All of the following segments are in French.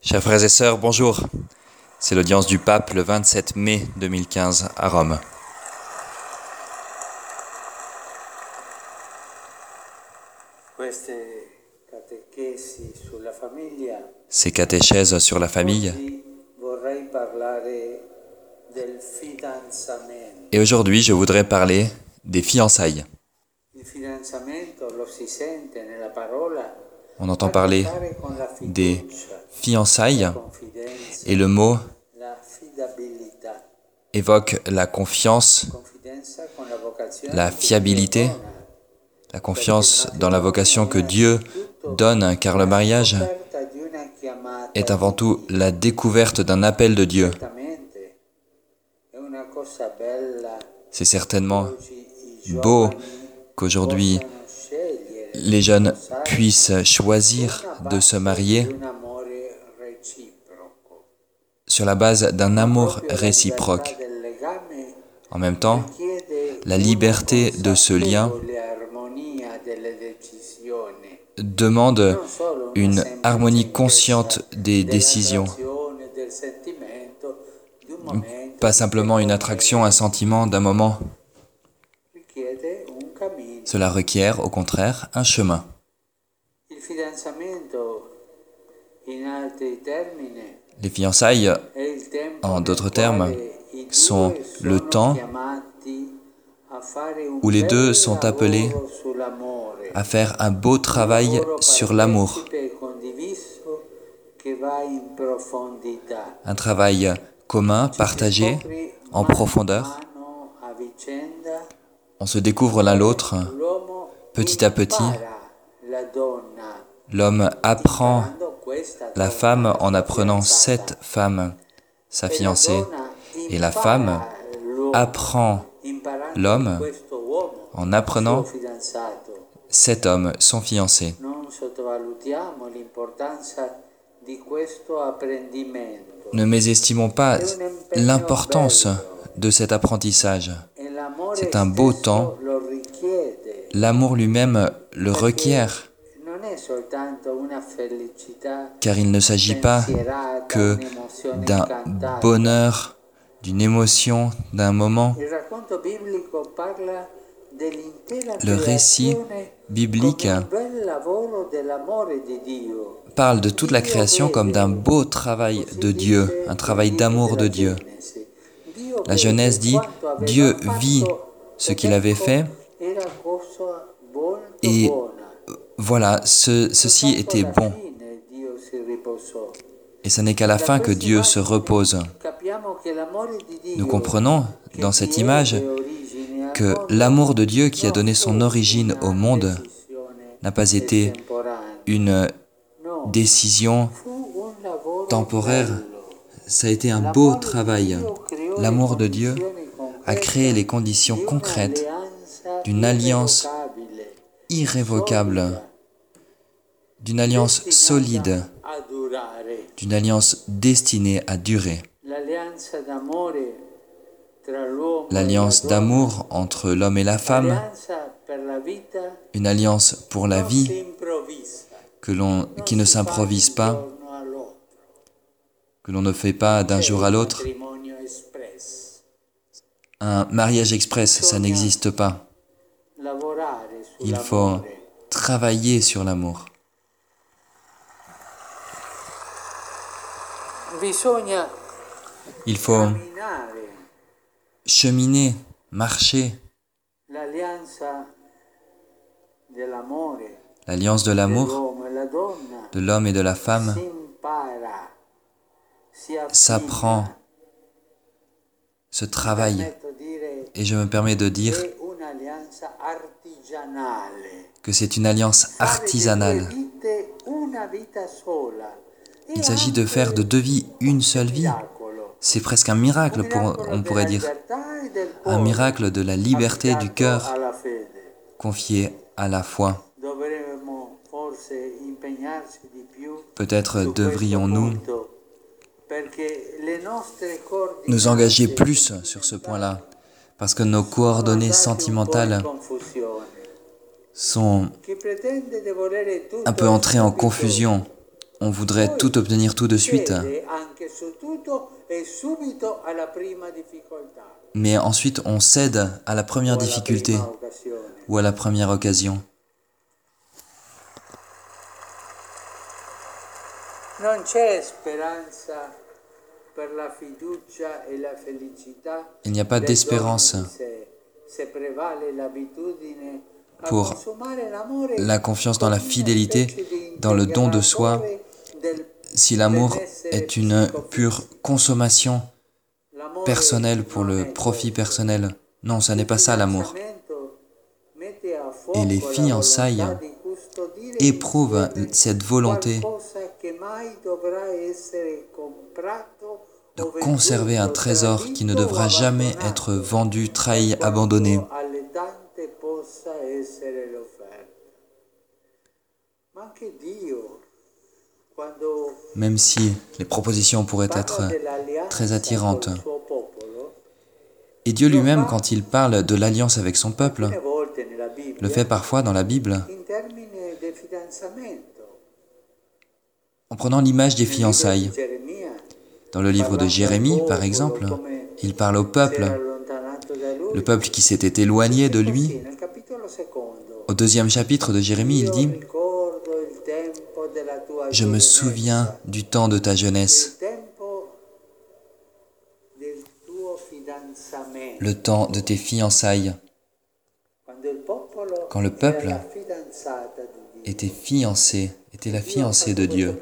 Chers frères et sœurs, bonjour. C'est l'audience du pape le 27 mai 2015 à Rome. Ces catéchèses sur la famille. Et aujourd'hui, je voudrais parler des fiançailles. On entend parler des fiançailles et le mot évoque la confiance, la fiabilité, la confiance dans la vocation que Dieu donne, car le mariage est avant tout la découverte d'un appel de Dieu. C'est certainement beau qu'aujourd'hui les jeunes puissent choisir de se marier sur la base d'un amour réciproque. En même temps, la liberté de ce lien demande une harmonie consciente des décisions, pas simplement une attraction, un sentiment d'un moment. Cela requiert, au contraire, un chemin. Les fiançailles En d'autres termes, sont le temps où les deux sont appelés à faire un beau travail sur l'amour, e un travail commun, partagé, en profondeur. On se découvre l'un l'autre. Petit à petit, L'homme apprend la femme en apprenant cette femme, sa fiancée, et la femme apprend l'homme en apprenant cet homme, son fiancé. Ne mésestimons pas l'importance de cet apprentissage. C'est un beau temps. L'amour lui-même le requiert, car il ne s'agit pas que d'un bonheur, d'une émotion, d'un moment. Le récit biblique parle de toute la création comme d'un beau travail de Dieu, un travail d'amour de Dieu. La Genèse dit, Dieu vit ce qu'il avait fait et voilà, ce- ceci était bon. Et ce n'est qu'à la fin que Dieu se repose. Nous comprenons dans cette image que l'amour de Dieu qui a donné son origine au monde n'a pas été une décision temporaire, ça a été un beau travail. L'amour de Dieu a créé les conditions concrètes d'une alliance irrévocable, d'une alliance solide, d'une alliance destinée à durer. L'alliance d'amour entre l'homme et la femme, une alliance pour la vie qui ne s'improvise pas, que l'on ne fait pas d'un jour à l'autre. Un mariage express, ça n'existe pas. Il faut travailler sur l'amour. Il faut cheminer, marcher. L'alliance de l'amour e de l'homme et de la femme s'apprend, se travaille. Et je me permets de dire que c'est une alliance artisanale. Il s'agit de faire de deux vies une seule vie. C'est presque un miracle, pour- on pourrait dire. Un miracle de la liberté du cœur confié à la foi. Peut-être devrions-nous nous engager plus sur ce point-là, parce que nos coordonnées sentimentales sont un peu entrées en confusion. on voudrait tout obtenir tout de suite. Mais ensuite, on cède à la première difficulté ou à la première occasion. Il n'y a pas d'espérance pour la confiance dans la fidélité, dans le don de soi, si l'amour est une pure consommation personnelle pour le profit personnel. Non, ça n'est pas ça l'amour. Et les fiançailles éprouvent cette volonté de conserver un trésor qui ne devra jamais être vendu, trahi, abandonné. Même si les propositions pourraient être très attirantes. Et Dieu lui-même, quand il parle de l'alliance avec son peuple, le fait parfois dans la Bible en prenant l'image des fiançailles. Dans le livre de Jérémie, par exemple, il parle au peuple, le peuple qui s'était éloigné de lui. Au deuxième chapitre de Jérémie, il dit, Je me souviens du temps de ta jeunesse, le temps de tes fiançailles, quand le peuple était fiancé, était la fiancée de Dieu.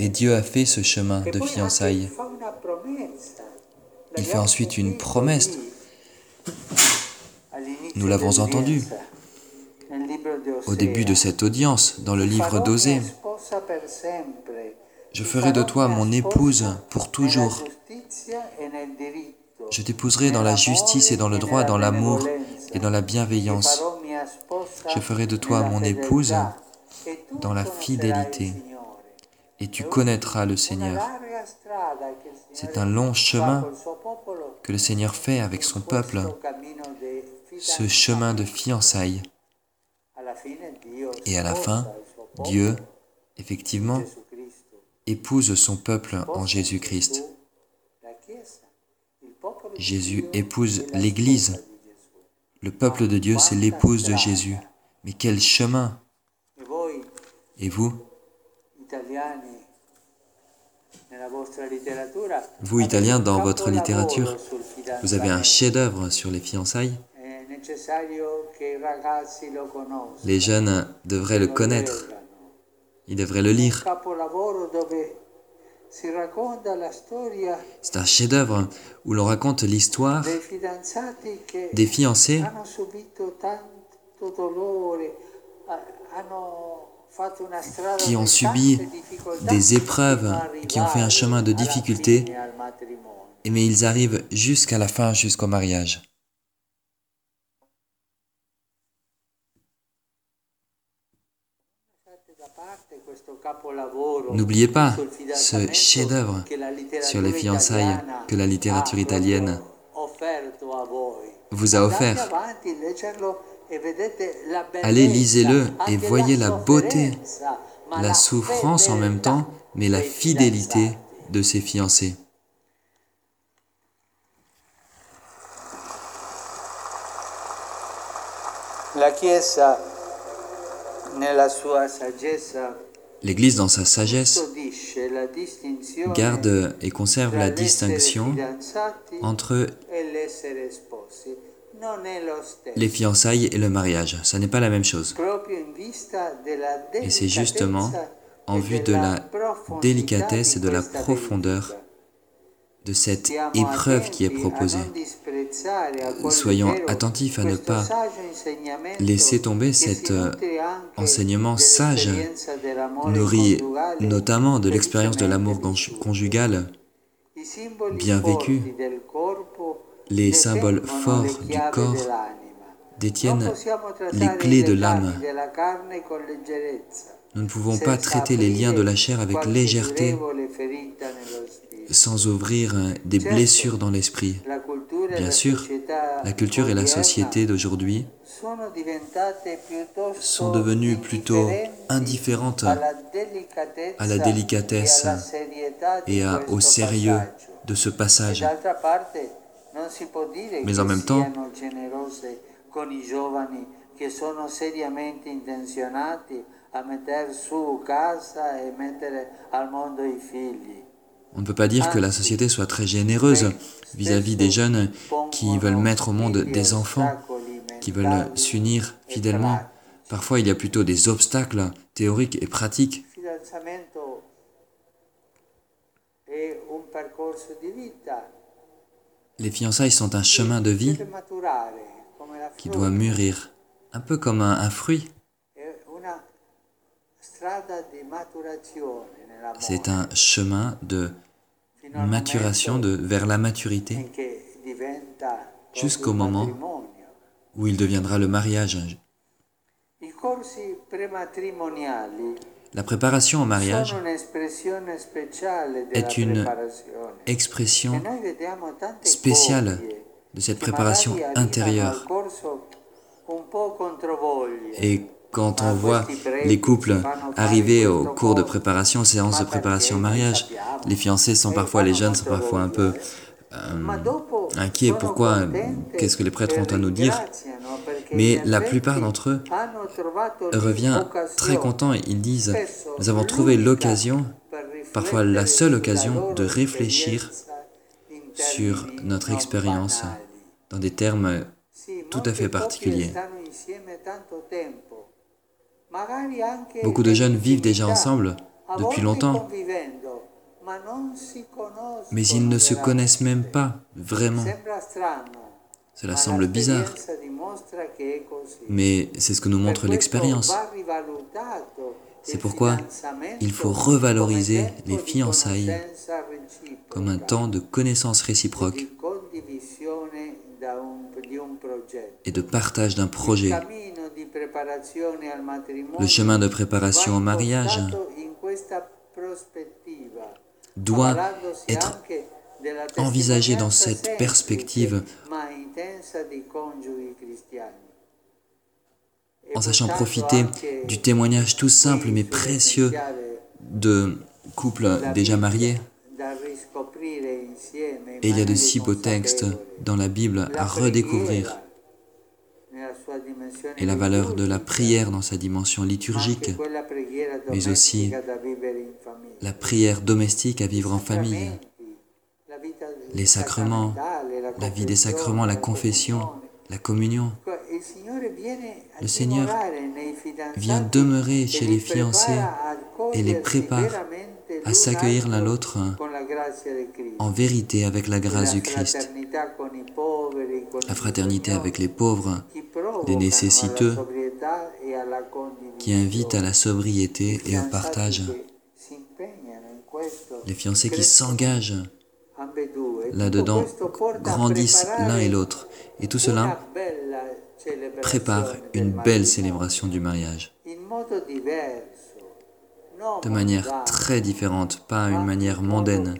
Et Dieu a fait ce chemin de fiançailles. Il fait ensuite une promesse. Nous l'avons entendu au début de cette audience dans le livre d'Osée. Je ferai de toi mon épouse pour toujours. Je t'épouserai dans la justice et dans le droit, dans l'amour et dans la bienveillance. Je ferai de toi mon épouse dans la fidélité et tu connaîtras le Seigneur. C'est un long chemin que le Seigneur fait avec son peuple, ce chemin de fiançailles. Et à la fin, Dieu, effectivement, épouse son peuple en Jésus-Christ. Jésus épouse l'Église. Le peuple de Dieu, c'est l'épouse de Jésus. Mais quel chemin Et vous? Vous, Italiens, dans votre littérature, vous avez un chef-d'œuvre sur les fiançailles? Les jeunes devraient le connaître. Ils devraient le lire. C'est un chef-d'œuvre où l'on raconte l'histoire des fiancés qui ont subi des épreuves, qui ont fait un chemin de difficulté, mais ils arrivent jusqu'à la fin, jusqu'au mariage. N'oubliez pas ce chef-d'œuvre sur les fiançailles que la littérature italienne vous a offert. Allez, lisez-le et voyez la beauté, la souffrance en même temps, mais la fidélité de ses fiancés. L'Église, dans sa sagesse, garde et conserve la distinction entre les fiançailles et le mariage. Ce n'est pas la même chose. Et c'est justement en vue de la délicatesse et de la profondeur de cette épreuve qui est proposée. Soyons attentifs à ne pas laisser tomber cet euh, enseignement sage, nourri notamment de l'expérience de l'amour conjugal bien vécu, les symboles forts du corps détiennent les clés de l'âme. Nous ne pouvons pas traiter les liens de la chair avec légèreté sans ouvrir des blessures dans l'esprit. Bien sûr, la culture et la société d'aujourd'hui sont devenues plutôt indifférentes à la délicatesse et au sérieux de ce passage. Mais en même temps, on ne peut pas dire que la société soit très généreuse vis-à-vis des jeunes qui veulent mettre au monde des enfants, qui veulent s'unir fidèlement. Parfois, il y a plutôt des obstacles théoriques et pratiques. Les fiançailles sont un chemin de vie qui doit mûrir, un peu comme un, fruit. C'est un chemin de maturation vers la maturité jusqu'au moment où il deviendra le mariage. La préparation au mariage est une expression spéciale de cette préparation intérieure. Et quand on voit les couples arriver au cours de préparation, séance de préparation au mariage, les fiancés sont parfois, les jeunes sont parfois un peu euh, inquiets. Pourquoi Qu'est-ce que les prêtres ont à nous dire? Mais la plupart d'entre eux reviennent très contents et ils disent, nous avons trouvé l'occasion, parfois la seule occasion, de réfléchir sur notre expérience dans des termes tout à fait particuliers. Beaucoup de jeunes vivent déjà ensemble depuis longtemps, mais ils ne se connaissent même pas vraiment. Cela semble bizarre, mais c'est ce que nous montre l'expérience. C'est pourquoi il faut revaloriser les fiançailles comme un temps de connaissance réciproque et de partage d'un projet. Le chemin de préparation au mariage doit être envisagé dans cette perspective en sachant profiter du témoignage tout simple mais précieux de couples déjà mariés. Et il y a de si beaux textes dans la Bible à redécouvrir et la valeur de la prière dans sa dimension liturgique, mais aussi la prière domestique à vivre en famille, les sacrements, la vie des sacrements, la confession, la communion. Le Seigneur vient demeurer chez les fiancés et les prépare à s'accueillir l'un l'autre en vérité avec la grâce du Christ, la fraternité avec les pauvres, des nécessiteux, qui invitent à la sobriété et au partage. Les fiancés qui s'engagent là-dedans grandissent l'un et l'autre. Et tout cela prépare une belle célébration du mariage. De manière très différente, pas une manière mondaine,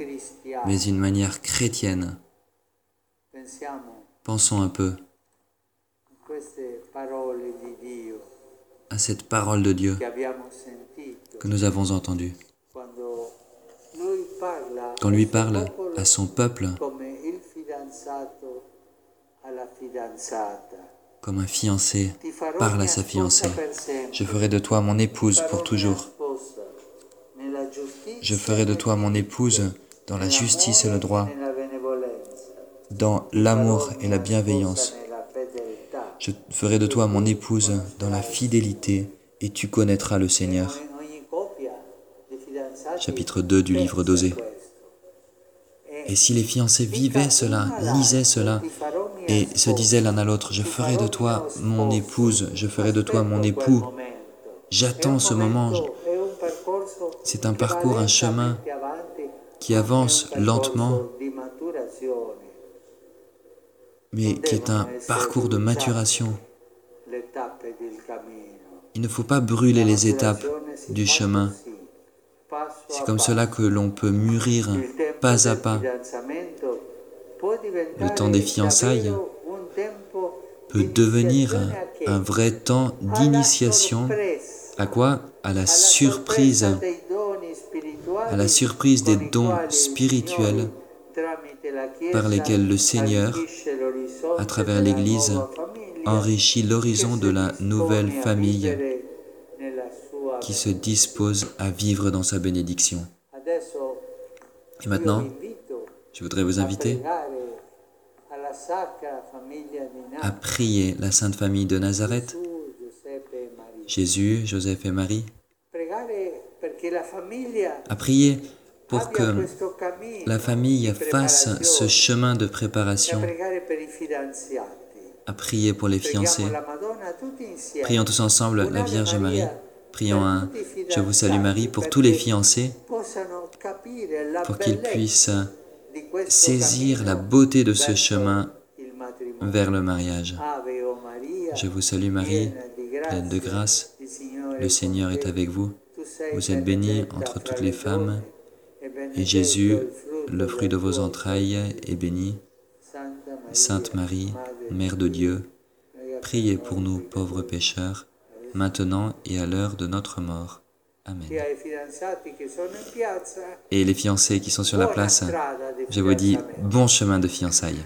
mais une manière chrétienne. Pensons un peu à cette parole de Dieu que nous avons entendue. Quand lui parle à son peuple comme un fiancé parle à sa fiancée. Je ferai de toi mon épouse pour toujours. Je ferai de toi mon épouse dans la justice et le droit, dans l'amour et la bienveillance. Je ferai de toi mon épouse dans la fidélité et tu connaîtras le Seigneur. Chapitre 2 du livre d'Osée. Et si les fiancés vivaient cela, lisaient cela, et se disaient l'un à l'autre, je ferai de toi mon épouse, je ferai de toi mon époux, j'attends ce moment. C'est un parcours, un chemin qui avance lentement, mais qui est un parcours de maturation. Il ne faut pas brûler les étapes du chemin. C'est comme cela que l'on peut mûrir pas à pas. Le temps des fiançailles peut devenir un vrai temps d'initiation. À quoi? À la surprise, à la surprise des dons spirituels par lesquels le Seigneur, à travers l'Église, enrichit l'horizon de la nouvelle famille qui se dispose à vivre dans sa bénédiction. Et maintenant, je voudrais vous inviter à prier la Sainte Famille de Nazareth, Jésus, Joseph et Marie, à prier pour que la famille fasse ce chemin de préparation, à prier pour les fiancés. Prions tous ensemble la Vierge Marie. Prions un Je vous salue Marie pour tous les fiancés, pour qu'ils puissent saisir la beauté de ce chemin vers le mariage. Je vous salue Marie, pleine de grâce, le Seigneur est avec vous. Vous êtes bénie entre toutes les femmes, et Jésus, le fruit de vos entrailles, est béni. Sainte Marie, Mère de Dieu, priez pour nous pauvres pécheurs, maintenant et à l'heure de notre mort. Amen. Et les fiancés qui sont sur la place, je vous dis bon chemin de fiançailles.